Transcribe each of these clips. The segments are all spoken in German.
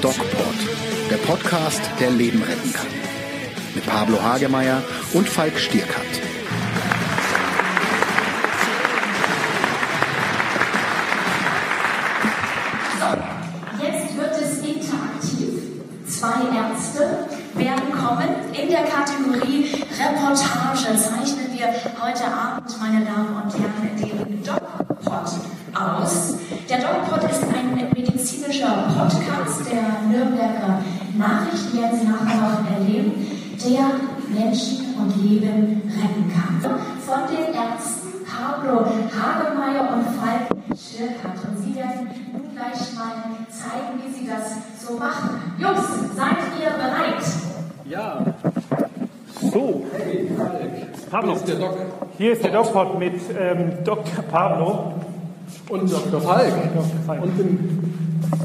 DocPod, der Podcast, der Leben retten kann. Mit Pablo Hagemeyer und Falk Stierkat. Der Nürnberger werden Sie nachher noch erleben, der Menschen und Leben retten kann. Von den Ärzten Pablo Hagemeyer und Falk Schirkert. Und Sie werden nun gleich mal zeigen, wie Sie das so machen. Jungs, seid ihr bereit? Ja. So. Hey, Pablo. Hier ist der Doc. Hier ist der DocPod mit ähm, Dr. Pablo. Und Dr. Falk. Dr. Falk. Und dem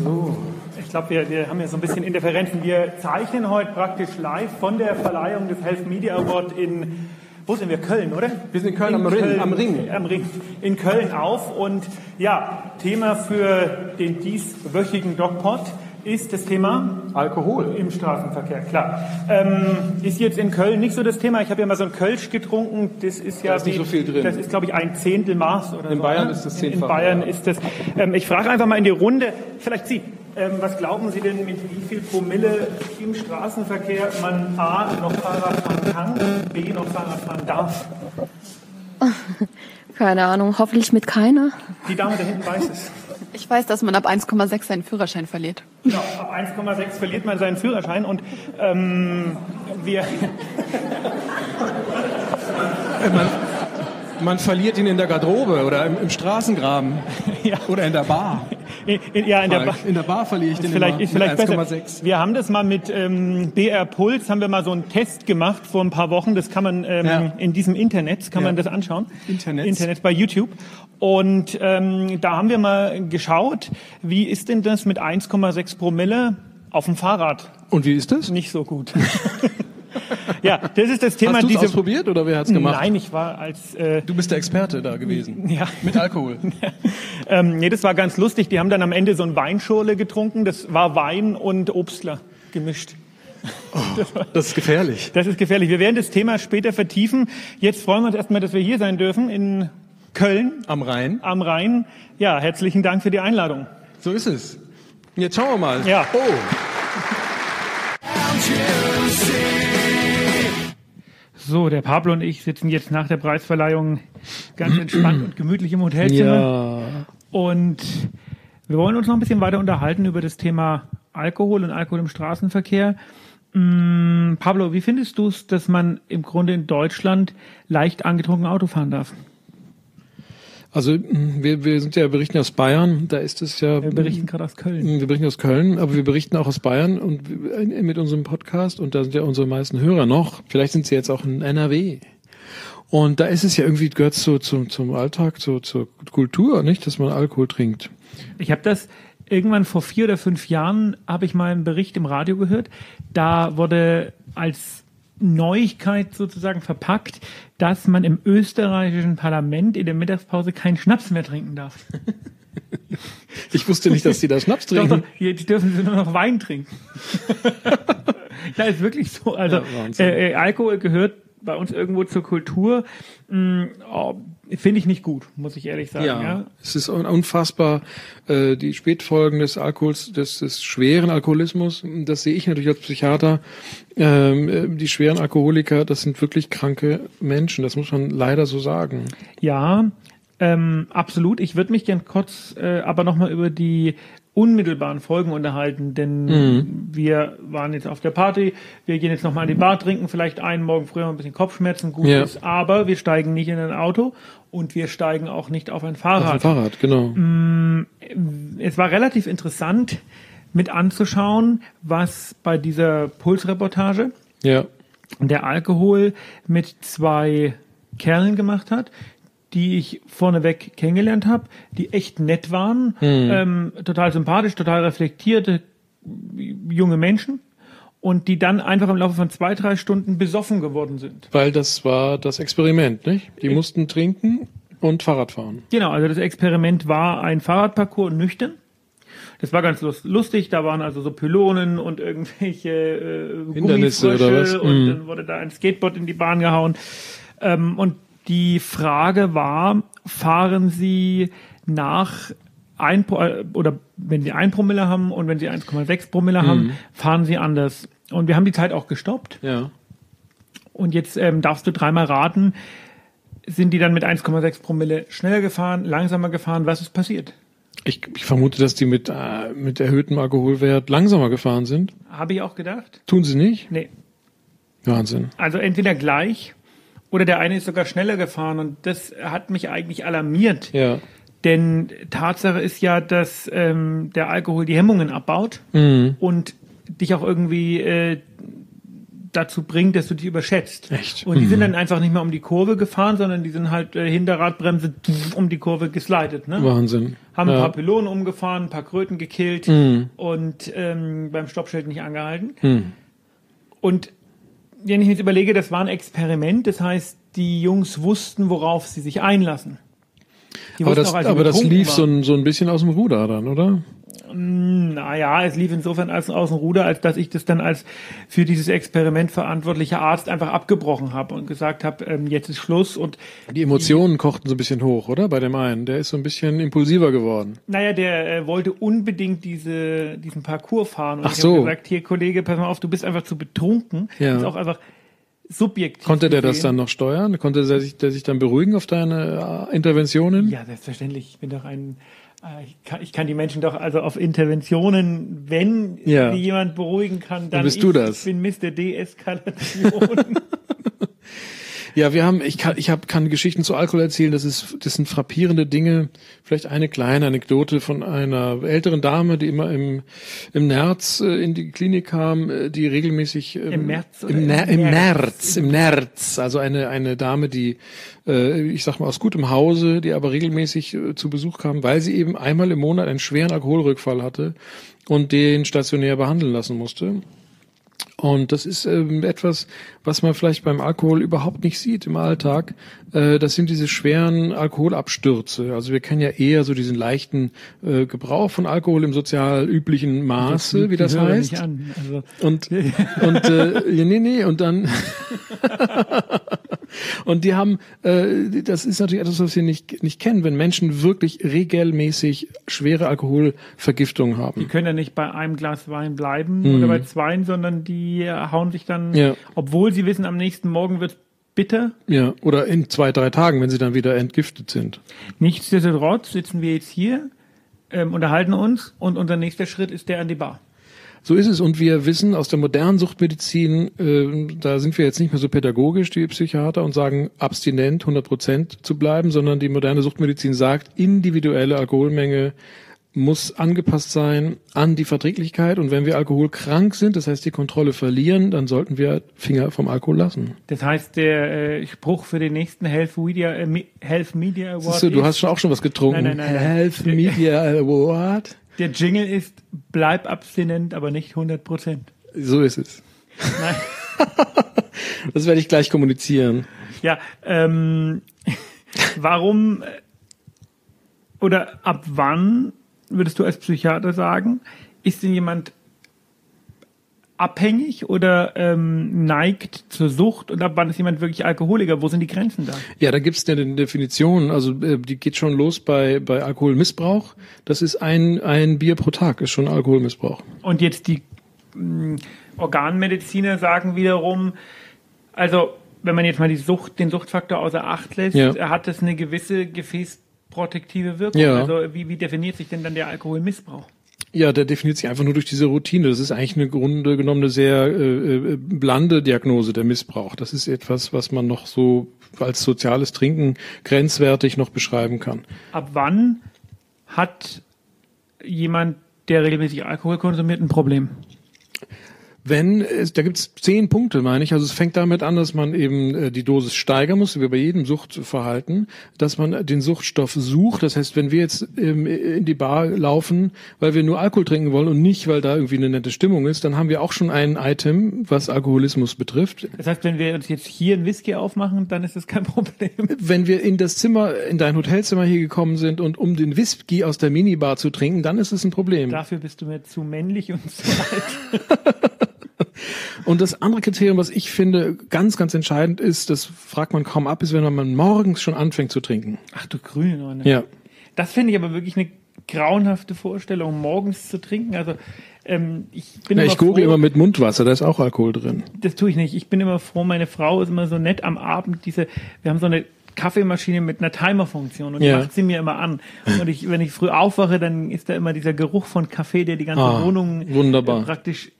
So. Ich glaube, wir, wir haben ja so ein bisschen Interferenzen. Wir zeichnen heute praktisch live von der Verleihung des Health Media Award in, wo sind wir? Köln, oder? Wir sind in Köln am Ring, am Ring. Am Ring. In Köln auf. Und ja, Thema für den dieswöchigen DocPod ist das Thema Alkohol. im Straßenverkehr, klar. Ähm, ist jetzt in Köln nicht so das Thema. Ich habe ja mal so ein Kölsch getrunken. Das ist ja Da ist nicht wie- so viel drin. Das ist, glaube ich, ein Zehntel Maß oder In so. Bayern ne? ist das In- In zehnfache, Bayern ja. ist das. Ähm, ich frage einfach mal in die Runde. Vielleicht Sie. Ähm, was glauben Sie denn, mit wie viel Promille im Straßenverkehr man A noch Fahrrad fahren kann, B noch Fahrrad fahren darf? Keine Ahnung, hoffentlich mit keiner. Die Dame da hinten weiß es. Ich weiß, dass man ab 1,6 seinen Führerschein verliert. Genau, ab 1,6 verliert man seinen Führerschein und ähm, wir, Man, man verliert ihn in der Garderobe oder im, im Straßengraben. Ja. Oder in der Bar. In, in, ja, in der Bar. In der Bar verliere ich den vielleicht, immer vielleicht besser. 1,6. Wir haben das mal mit ähm, BR Puls, haben wir mal so einen Test gemacht vor ein paar Wochen. Das kann man ähm, Ja. in diesem Internet, kann Ja. man das anschauen. Internet. Internet bei YouTube. Und ähm, da haben wir mal geschaut, wie ist denn das mit 1,6 Promille auf dem Fahrrad? Und wie ist das? Nicht so gut. ja, das ist das Thema. Hast du es diese ausprobiert oder wer hat's gemacht? Nein, ich war als äh, Du bist der Experte da gewesen. Ja. Mit Alkohol. ähm, nee, das war ganz lustig. Die haben dann am Ende so ein Weinschorle getrunken. Das war Wein und Obstler gemischt. Das ist gefährlich. Das ist gefährlich. Wir werden das Thema später vertiefen. Jetzt freuen wir uns erstmal, dass wir hier sein dürfen in Köln Am Rhein. am Rhein. Ja, herzlichen Dank für die Einladung. So ist es. Jetzt schauen wir mal. Ja. Oh. So, der Pablo und ich sitzen jetzt nach der Preisverleihung ganz entspannt und gemütlich im Hotelzimmer. Ja. Und wir wollen uns noch ein bisschen weiter unterhalten über das Thema Alkohol und Alkohol im Straßenverkehr. Mm, Pablo, wie findest du es, dass man im Grunde in Deutschland leicht angetrunken Auto fahren darf? Also wir, wir sind ja berichten aus Bayern, da ist es ja. Wir berichten gerade aus Köln. Wir berichten aus Köln, aber wir berichten auch aus Bayern und mit unserem Podcast und da sind ja unsere meisten Hörer noch. Vielleicht sind sie jetzt auch in NRW. Und da ist es ja irgendwie gehört so zum zum Alltag, so zur Kultur, nicht, dass man Alkohol trinkt. Ich habe das irgendwann vor vier oder fünf Jahren, habe ich mal einen Bericht im Radio gehört. Da wurde als Neuigkeit sozusagen verpackt, dass man im österreichischen Parlament in der Mittagspause keinen Schnaps mehr trinken darf. Ich wusste nicht, dass die da Schnaps Doch, trinken. doch, jetzt dürfen sie nur noch Wein trinken. ja, ist wirklich so. Also Ja, äh, äh, Alkohol gehört bei uns irgendwo zur Kultur. Mm, oh, Finde ich nicht gut, muss ich ehrlich sagen. Ja. Ja, es ist un- unfassbar. Äh, die Spätfolgen des Alkohols, des, des schweren Alkoholismus, das sehe ich natürlich als Psychiater. Ähm, äh, die schweren Alkoholiker, das sind wirklich kranke Menschen. Das muss man leider so sagen. Ja, ähm, absolut. Ich würde mich gern kurz äh, aber nochmal über die unmittelbaren Folgen unterhalten, denn wir waren jetzt auf der Party, wir gehen jetzt nochmal an die Bar, trinken vielleicht einen Morgen früher ein bisschen Kopfschmerzen, gut Ja. ist, aber wir steigen nicht in ein Auto und wir steigen auch nicht auf ein Auf Fahrrad. dem Fahrrad, genau. es war relativ interessant mit anzuschauen, was bei dieser Pulsreportage Ja. der Alkohol mit zwei Kerlen gemacht hat, die ich vorneweg kennengelernt habe, die echt nett waren, ähm, total sympathisch, total reflektierte junge Menschen und die dann einfach im Laufe von zwei, drei Stunden besoffen geworden sind. Weil das war das Experiment, nicht? Die mussten trinken und Fahrradfahren. Genau, also das Experiment war ein Fahrradparcours nüchtern. Das war ganz lust- lustig, da waren also so Pylonen und irgendwelche äh, Hindernisse oder was? und Mhm. dann wurde da ein Skateboard in die Bahn gehauen. Ähm, und die Frage war, fahren Sie nach ein oder wenn Sie ein Promille haben und wenn Sie 1,6 Promille Mhm. haben, fahren Sie anders. Und wir haben die Zeit auch gestoppt. Ja. Und jetzt ähm, darfst du dreimal raten, sind die dann mit 1,6 Promille schneller gefahren, langsamer gefahren? Was ist passiert? Ich, ich vermute, dass die mit, äh, mit erhöhtem Alkoholwert langsamer gefahren sind. Habe ich auch gedacht? Tun sie nicht? Nee. Wahnsinn. Also entweder gleich oder der eine ist sogar schneller gefahren und das hat mich eigentlich alarmiert. Ja. Denn Tatsache ist ja, dass ähm, der Alkohol die Hemmungen abbaut Mhm. und dich auch irgendwie äh, dazu bringt, dass du dich überschätzt. Echt? Und die sind Mhm. dann einfach nicht mehr um die Kurve gefahren, sondern die sind halt äh, Hinterradbremse um die Kurve geslidet. Ne? Wahnsinn. Haben ein ja. paar Pylonen umgefahren, ein paar Kröten gekillt Mhm. und ähm, beim Stoppschild nicht angehalten. Mhm. Und wenn ich mir jetzt überlege, das war ein Experiment, das heißt, die Jungs wussten, worauf sie sich einlassen. Die Aber das, aber das lief so ein, so ein bisschen aus dem Ruder dann, oder? Naja, es lief insofern als aus dem Ruder, als dass ich das dann als für dieses Experiment verantwortlicher Arzt einfach abgebrochen habe und gesagt habe, ähm, jetzt ist Schluss. Und Die Emotionen kochten so ein bisschen hoch, oder? Bei dem einen. Der ist so ein bisschen impulsiver geworden. naja, der äh, wollte unbedingt diese, diesen Parcours fahren. Und Ach ich so. habe gesagt, hier Kollege, pass mal auf, du bist einfach zu betrunken. Ja. Ist auch einfach subjektiv. Konnte der das dann noch steuern? Konnte der sich, der sich dann beruhigen auf deine äh, Interventionen? Ja, selbstverständlich. Ich bin doch ein, äh, ich kann, ich kann die Menschen doch also auf Interventionen, wenn Ja. jemand beruhigen kann, dann bist ich, du das. Ich bin Mr. Deeskalation. Ja, wir haben, ich kann, ich hab, kann Geschichten zu Alkohol erzählen. Das ist, das sind frappierende Dinge. Vielleicht eine kleine Anekdote von einer älteren Dame, die immer im, im März äh, in die Klinik kam, äh, die regelmäßig ähm, Im März im, im Ner im März? März, im März. Also eine eine Dame, die, äh, ich sag mal aus gutem Hause, die aber regelmäßig äh, zu Besuch kam, weil sie eben einmal im Monat einen schweren Alkoholrückfall hatte und den stationär behandeln lassen musste. Und das ist ähm, etwas, was man vielleicht beim Alkohol überhaupt nicht sieht im Alltag. Äh, das sind diese schweren Alkoholabstürze. Also wir kennen ja eher so diesen leichten äh, Gebrauch von Alkohol im sozial üblichen Maße, wie das Die hören heißt. Also, Und, und äh, ja, nee, nee, und dann und die haben, äh, das ist natürlich etwas, was wir nicht, nicht kennen, wenn Menschen wirklich regelmäßig schwere Alkoholvergiftungen die haben. können ja nicht bei einem Glas Wein bleiben Mhm. oder bei zweien, sondern die hauen sich dann, Ja. obwohl sie wissen, am nächsten Morgen wird bitter. Ja, oder in zwei, drei Tagen, wenn sie dann wieder entgiftet sind. Nichtsdestotrotz sitzen wir jetzt hier, ähm, unterhalten uns und unser nächster Schritt ist der an die Bar. So ist es. Und wir wissen aus der modernen Suchtmedizin, äh, da sind wir jetzt nicht mehr so pädagogisch, die Psychiater, und sagen, abstinent 100 Prozent zu bleiben, sondern die moderne Suchtmedizin sagt, individuelle Alkoholmenge muss angepasst sein an die Verträglichkeit. Und wenn wir alkoholkrank sind, das heißt die Kontrolle verlieren, dann sollten wir Finger vom Alkohol lassen. Das heißt, der äh, Spruch für den nächsten Health Media, äh, Health Media Award Siehst du, du hast schon auch schon was getrunken. Nein, nein, nein. Health Media Award. Der Jingle ist, bleib abstinent, aber nicht 100 Prozent. So ist es. Nein. Das werde ich gleich kommunizieren. Ja, ähm, warum oder ab wann würdest du als Psychiater sagen, ist denn jemand abhängig oder ähm, neigt zur Sucht und ab wann ist jemand wirklich Alkoholiker? Wo sind die Grenzen da? Ja, da gibt's eine Definition, also äh, die geht schon los bei, bei Alkoholmissbrauch. Das ist ein, ein Bier pro Tag, ist schon Alkoholmissbrauch. Und jetzt die mh, Organmediziner sagen wiederum, also wenn man jetzt mal die Sucht, den Suchtfaktor außer Acht lässt, Ja. hat das eine gewisse gefäßprotektive Wirkung. Ja. Also wie, wie definiert sich denn dann der Alkoholmissbrauch? Ja, der definiert sich einfach nur durch diese Routine. Das ist eigentlich eine Grunde genommen eine sehr äh, äh, blande Diagnose, der Missbrauch. Das ist etwas, was man noch so als soziales Trinken grenzwertig noch beschreiben kann. Ab wann hat jemand, der regelmäßig Alkohol konsumiert, ein Problem? Wenn, es, da gibt's zehn Punkte, meine ich. Also es fängt damit an, dass man eben äh, die Dosis steigern muss, wie bei jedem Suchtverhalten, dass man den Suchtstoff sucht. Das heißt, wenn wir jetzt ähm, in die Bar laufen, weil wir nur Alkohol trinken wollen und nicht, weil da irgendwie eine nette Stimmung ist, dann haben wir auch schon ein Item, was Alkoholismus betrifft. Das heißt, wenn wir uns jetzt hier ein Whisky aufmachen, dann ist das kein Problem. Wenn wir in das Zimmer, in dein Hotelzimmer hier gekommen sind und um den Whisky aus der Minibar zu trinken, dann ist es ein Problem. Dafür bist du mir zu männlich und zu alt. Und das andere Kriterium, was ich finde ganz, ganz entscheidend ist, das fragt man kaum ab, ist, wenn man morgens schon anfängt zu trinken. Ach du grüne Neune. Ja. Das finde ich aber wirklich eine grauenhafte Vorstellung, morgens zu trinken. Also ähm, ich bin ja immer ich google froh, immer mit Mundwasser, da ist auch Alkohol drin. das tue ich nicht. Ich bin immer froh, meine Frau ist immer so nett am Abend, diese, wir haben so eine Kaffeemaschine mit einer Timerfunktion und Ja. macht sie mir immer an. Und ich, wenn ich früh aufwache, dann ist da immer dieser Geruch von Kaffee, der die ganze Ah, Wohnung wunderbar. äh, praktisch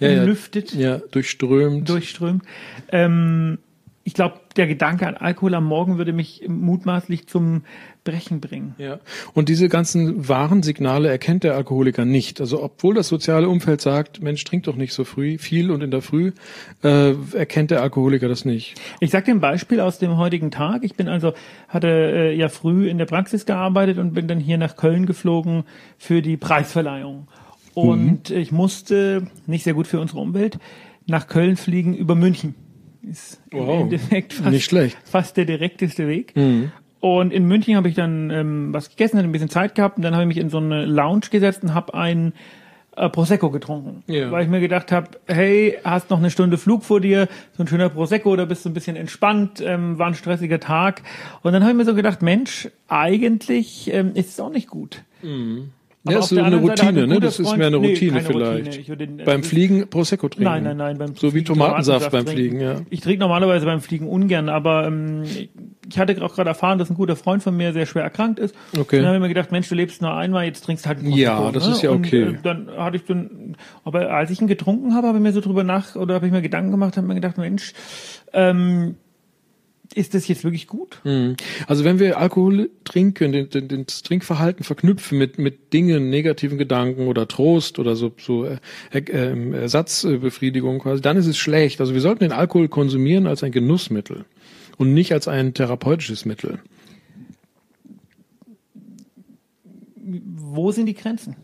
Ja, lüftet, Ja, durchströmt. durchströmt. Ähm, ich glaube, der Gedanke an Alkohol am Morgen würde mich mutmaßlich zum Brechen bringen. Ja. Und diese ganzen Warnsignale erkennt der Alkoholiker nicht. Also obwohl das soziale Umfeld sagt, Mensch, trink doch nicht so früh, viel und in der Früh, äh, erkennt der Alkoholiker das nicht. Ich sage dir ein Beispiel aus dem heutigen Tag. Ich bin also, hatte äh, ja früh in der Praxis gearbeitet und bin dann hier nach Köln geflogen für die Preisverleihung. Und ich musste, nicht sehr gut für unsere Umwelt, nach Köln fliegen über München. Ist Wow. im Endeffekt fast, Nicht schlecht. fast der direkteste Weg. Und in München habe ich dann ähm, was gegessen, hatte ein bisschen Zeit gehabt und dann habe ich mich in so eine Lounge gesetzt und habe einen äh, Prosecco getrunken. Ja. Weil ich mir gedacht habe, hey, hast noch eine Stunde Flug vor dir, so ein schöner Prosecco, da bist du ein bisschen entspannt, ähm, war ein stressiger Tag. Und dann habe ich mir so gedacht, Mensch, eigentlich ähm, ist es auch nicht gut. Aber Ja, ist so eine Routine, ne? Das ist Freund- mehr eine Nee, Routine keine vielleicht. Routine. Den, Beim Fliegen Prosecco trinken. Nein, nein, nein. Beim So wie Fliegen Tomatensaft beim. Fliegen, ja. Ich trinke normalerweise beim Fliegen ungern, aber ähm, ich hatte auch gerade erfahren, dass ein guter Freund von mir sehr schwer erkrankt ist. Okay. Dann habe ich mir gedacht, Mensch, du lebst nur einmal, jetzt trinkst halt ein Ja, Prosecco, das ne? ist ja Und, okay. äh, dann hatte ich dann, aber als ich ihn getrunken habe, habe ich mir so drüber nach oder habe ich mir Gedanken gemacht, habe mir gedacht, Mensch, ähm, ist das jetzt wirklich gut? Also wenn wir Alkohol trinken, den, den, den das Trinkverhalten verknüpfen mit, mit Dingen, negativen Gedanken oder Trost oder so, so äh, äh, Ersatzbefriedigung quasi, dann ist es schlecht. Also wir sollten den Alkohol konsumieren als ein Genussmittel und nicht als ein therapeutisches Mittel. Wo sind die Grenzen?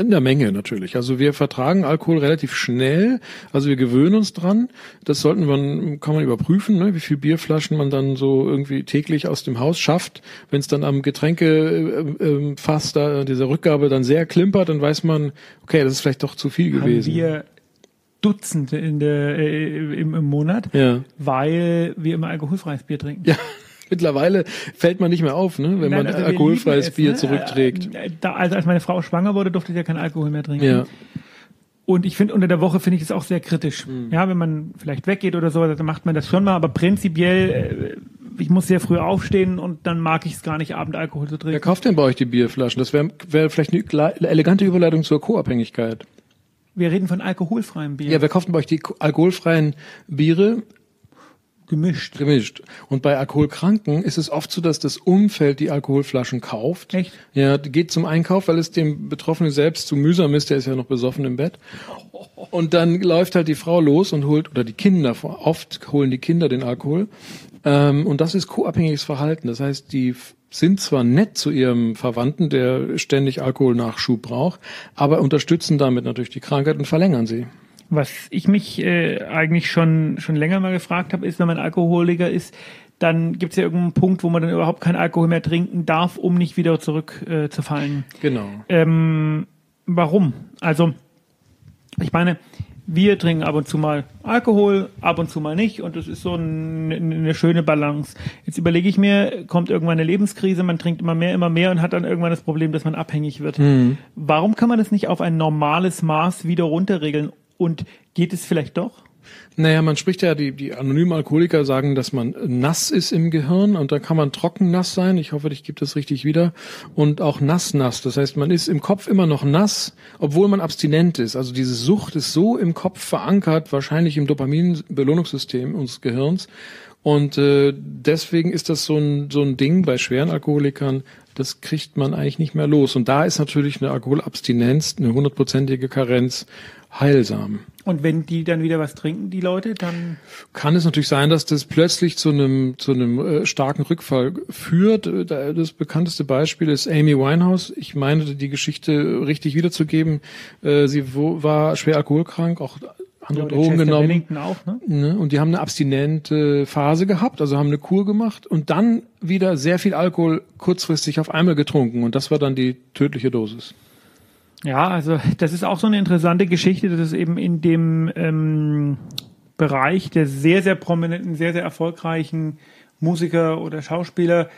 In der Menge natürlich. Also wir vertragen Alkohol relativ schnell. Also wir gewöhnen uns dran. Das sollten man, kann man überprüfen, ne, wie viel Bierflaschen man dann so irgendwie täglich aus dem Haus schafft. Wenn es dann am Getränkefass da dieser Rückgabe dann sehr klimpert, dann weiß man, okay, das ist vielleicht doch zu viel Haben gewesen. wir Dutzende in der, äh, im, im Monat, ja. weil wir immer alkoholfreies Bier trinken. ja. Mittlerweile fällt man nicht mehr auf, ne, wenn Nein, man also alkoholfreies Bier ne? zurückträgt. Äh, Da, also als meine Frau schwanger wurde, durfte ich ja keinen Alkohol mehr trinken. Ja. Und ich finde, unter der Woche finde ich es auch sehr kritisch. Mhm. Ja, wenn man vielleicht weggeht oder so, dann macht man das schon mal, aber prinzipiell, äh, ich muss sehr früh aufstehen und dann mag ich es gar nicht, Abendalkohol zu Wer trinken. kauft denn bei euch die Bierflaschen? Das wäre wär vielleicht eine elegante Überleitung zur Co-Abhängigkeit. Wir reden von alkoholfreiem Bier. Ja, wer kauft denn bei euch die alkoholfreien Biere? Gemischt. gemischt. Und bei Alkoholkranken ist es oft so, dass das Umfeld die Alkoholflaschen kauft. Echt? Ja, geht zum Einkauf, weil es dem Betroffenen selbst zu mühsam ist, der ist ja noch besoffen im Bett. Und dann läuft halt die Frau los und holt, oder die Kinder, oft holen die Kinder den Alkohol. Ähm, und das ist co-abhängiges Verhalten. Das heißt, die sind zwar nett zu ihrem Verwandten, der ständig Alkoholnachschub braucht, aber unterstützen damit natürlich die Krankheit und verlängern sie. Was ich mich äh, eigentlich schon, schon länger mal gefragt habe, ist, wenn man Alkoholiker ist, dann gibt es ja irgendeinen Punkt, wo man dann überhaupt keinen Alkohol mehr trinken darf, um nicht wieder zurückzufallen. Äh, zu fallen. Genau. Ähm, warum? Also, ich meine, wir trinken ab und zu mal Alkohol, ab und zu mal nicht und das ist so ein, eine schöne Balance. Jetzt überlege ich mir, kommt irgendwann eine Lebenskrise, man trinkt immer mehr, immer mehr und hat dann irgendwann das Problem, dass man abhängig wird. Warum kann man das nicht auf ein normales Maß wieder runterregeln und geht es vielleicht doch? Naja, man spricht ja, die, die anonymen Alkoholiker sagen, dass man nass ist im Gehirn und dann kann man trocken nass sein. Ich hoffe, ich gebe das richtig wieder. Und auch nass nass. Das heißt, man ist im Kopf immer noch nass, obwohl man abstinent ist. Also diese Sucht ist so im Kopf verankert, wahrscheinlich im Dopamin-Belohnungssystem unseres Gehirns. Und äh, deswegen ist das so ein, so ein Ding bei schweren Alkoholikern, das kriegt man eigentlich nicht mehr los. Und da ist natürlich eine Alkoholabstinenz, eine hundertprozentige Karenz heilsam. Und wenn die dann wieder was trinken, die Leute, dann kann es natürlich sein, dass das plötzlich zu einem zu einem äh, starken Rückfall führt. Äh, das bekannteste Beispiel ist Amy Winehouse. Ich meine, die Geschichte richtig wiederzugeben. Äh, sie war schwer alkoholkrank, auch andere ja, Drogen genommen. Auch, ne? Ne? Und die haben eine abstinente Phase gehabt, also haben eine Kur gemacht und dann wieder sehr viel Alkohol kurzfristig auf einmal getrunken und das war dann die tödliche Dosis. Ja, also das ist auch so eine interessante Geschichte, dass es eben in dem ähm, Bereich der sehr, sehr prominenten, sehr, sehr erfolgreichen Musiker oder Schauspieler,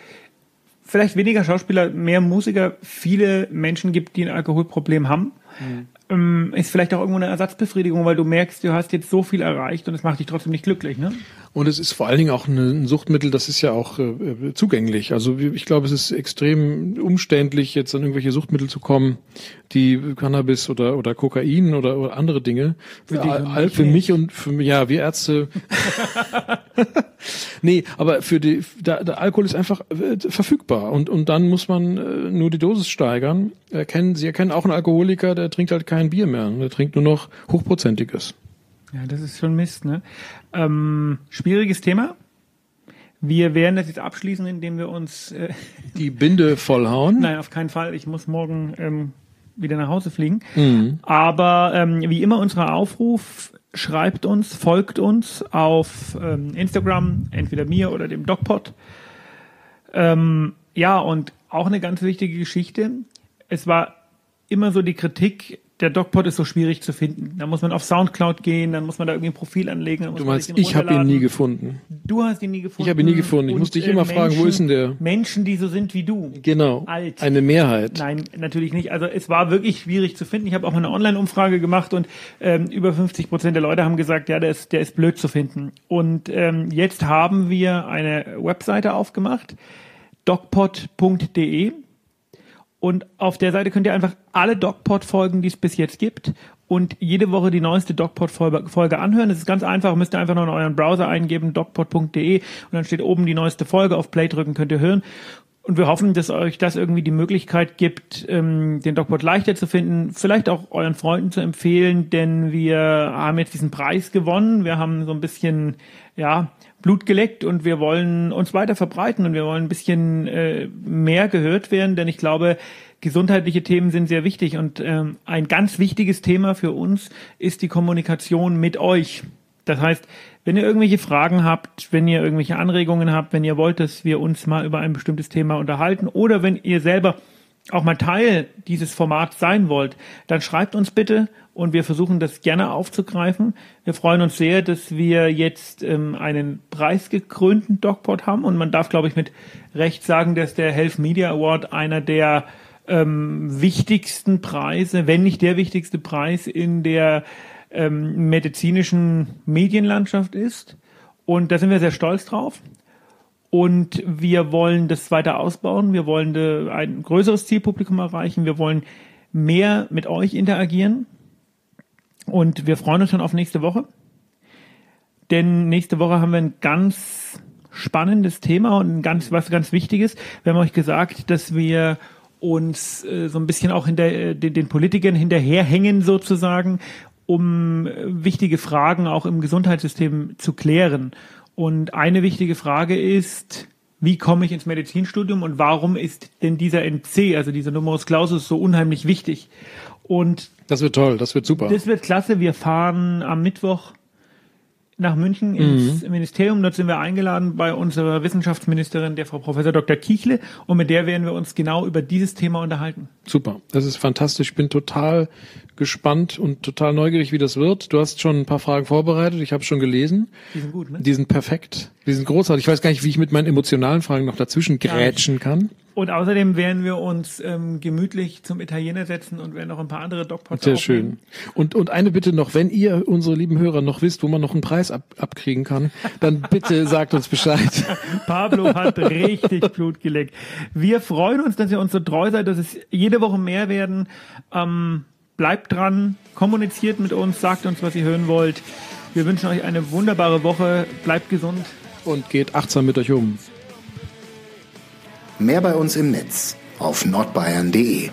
vielleicht weniger Schauspieler, mehr Musiker, viele Menschen gibt, die ein Alkoholproblem haben. Mhm ähm, ist vielleicht auch irgendwo eine Ersatzbefriedigung, weil du merkst, du hast jetzt so viel erreicht und es macht dich trotzdem nicht glücklich, ne? Und es ist vor allen Dingen auch ein Suchtmittel, das ist ja auch äh, zugänglich. Also ich glaube, es ist extrem umständlich, jetzt an irgendwelche Suchtmittel zu kommen, die Cannabis oder oder Kokain oder, oder andere Dinge. Für, all, für mich und für mich, ja, wir Ärzte. nee, aber für die der, der Alkohol ist einfach äh, verfügbar und und dann muss man äh, nur die Dosis steigern. Erkennen, Sie erkennen auch einen Alkoholiker, der trinkt halt kein Bier mehr, der trinkt nur noch hochprozentiges. Ja, das ist schon Mist, ne? Ähm, schwieriges Thema. Wir werden das jetzt abschließen, indem wir uns äh, die Binde vollhauen. Nein, auf keinen Fall. Ich muss morgen ähm, wieder nach Hause fliegen. Mhm. Aber ähm, wie immer unser Aufruf, schreibt uns, folgt uns auf ähm, Instagram, entweder mir oder dem DocPod. Ähm, ja, und auch eine ganz wichtige Geschichte. Es war immer so die Kritik, der DocPod ist so schwierig zu finden. Da muss man auf Soundcloud gehen, dann muss man da irgendwie ein Profil anlegen. du meinst, ich habe ihn nie gefunden. Du hast ihn nie gefunden. Ich habe ihn nie gefunden. Ich musste dich immer Menschen, fragen, wo ist denn der? Menschen, die so sind wie du. Genau. Alt. Eine Mehrheit. Nein, natürlich nicht. Also es war wirklich schwierig zu finden. Ich habe auch eine Online-Umfrage gemacht und ähm, über 50 Prozent der Leute haben gesagt, ja, der ist, der ist blöd zu finden. Und ähm, jetzt haben wir eine Webseite aufgemacht, docpod.de und auf der Seite könnt ihr einfach alle DocPod-Folgen, die es bis jetzt gibt, und jede Woche die neueste DocPod-Folge anhören. Das ist ganz einfach, müsst ihr einfach nur in euren Browser eingeben, docpod.de, und dann steht oben die neueste Folge, auf Play drücken könnt ihr hören. Und wir hoffen, dass euch das irgendwie die Möglichkeit gibt, ähm, den DocPod leichter zu finden, vielleicht auch euren Freunden zu empfehlen, denn wir haben jetzt diesen Preis gewonnen. Wir haben so ein bisschen, ja, Blut geleckt und wir wollen uns weiter verbreiten und wir wollen ein bisschen äh, mehr gehört werden, denn ich glaube, gesundheitliche Themen sind sehr wichtig und ähm, ein ganz wichtiges Thema für uns ist die Kommunikation mit euch. Das heißt, wenn ihr irgendwelche Fragen habt, wenn ihr irgendwelche Anregungen habt, wenn ihr wollt, dass wir uns mal über ein bestimmtes Thema unterhalten oder wenn ihr selber auch mal Teil dieses Formats sein wollt, dann schreibt uns bitte und wir versuchen das gerne aufzugreifen. Wir freuen uns sehr, dass wir jetzt ähm, einen preisgekrönten DocPod haben und man darf, glaube ich, mit Recht sagen, dass der Health Media Award einer der ähm, wichtigsten Preise, wenn nicht der wichtigste Preis in der ähm, medizinischen Medienlandschaft ist. Und da sind wir sehr stolz drauf. Und wir wollen das weiter ausbauen. Wir wollen ein größeres Zielpublikum erreichen. Wir wollen mehr mit euch interagieren. Und wir freuen uns schon auf nächste Woche. Denn nächste Woche haben wir ein ganz spannendes Thema und ganz, was ganz Wichtiges. Wir haben euch gesagt, dass wir uns äh, so ein bisschen auch hinter äh, den, den Politikern hinterherhängen sozusagen, um äh, wichtige Fragen auch im Gesundheitssystem zu klären. Und eine wichtige Frage ist, wie komme ich ins Medizinstudium und warum ist denn dieser NC, also dieser Numerus Clausus, so unheimlich wichtig? Und das wird toll, das wird super. Das wird klasse. Wir fahren am Mittwoch nach München ins mhm. Ministerium. Dort sind wir eingeladen bei unserer Wissenschaftsministerin, der Frau Professor Dr. Kichle, und mit der werden wir uns genau über dieses Thema unterhalten. Super, das ist fantastisch. Ich bin total gespannt und total neugierig, wie das wird. Du hast schon ein paar Fragen vorbereitet, ich habe schon gelesen. Die sind gut, ne? Die sind perfekt, die sind großartig. Ich weiß gar nicht, wie ich mit meinen emotionalen Fragen noch dazwischen grätschen kann. Und außerdem werden wir uns ähm, gemütlich zum Italiener setzen und werden noch ein paar andere Dogpots Sehr schön. Und, und eine Bitte noch, wenn ihr, unsere lieben Hörer, noch wisst, wo man noch einen Preis ab, abkriegen kann, dann bitte sagt uns Bescheid. Pablo hat richtig Blut geleckt. Wir freuen uns, dass ihr uns so treu seid, dass es jede Woche mehr werden. Ähm, bleibt dran, kommuniziert mit uns, sagt uns, was ihr hören wollt. Wir wünschen euch eine wunderbare Woche, bleibt gesund. Und geht achtsam mit euch um. Mehr bei uns im Netz auf nordbayern.de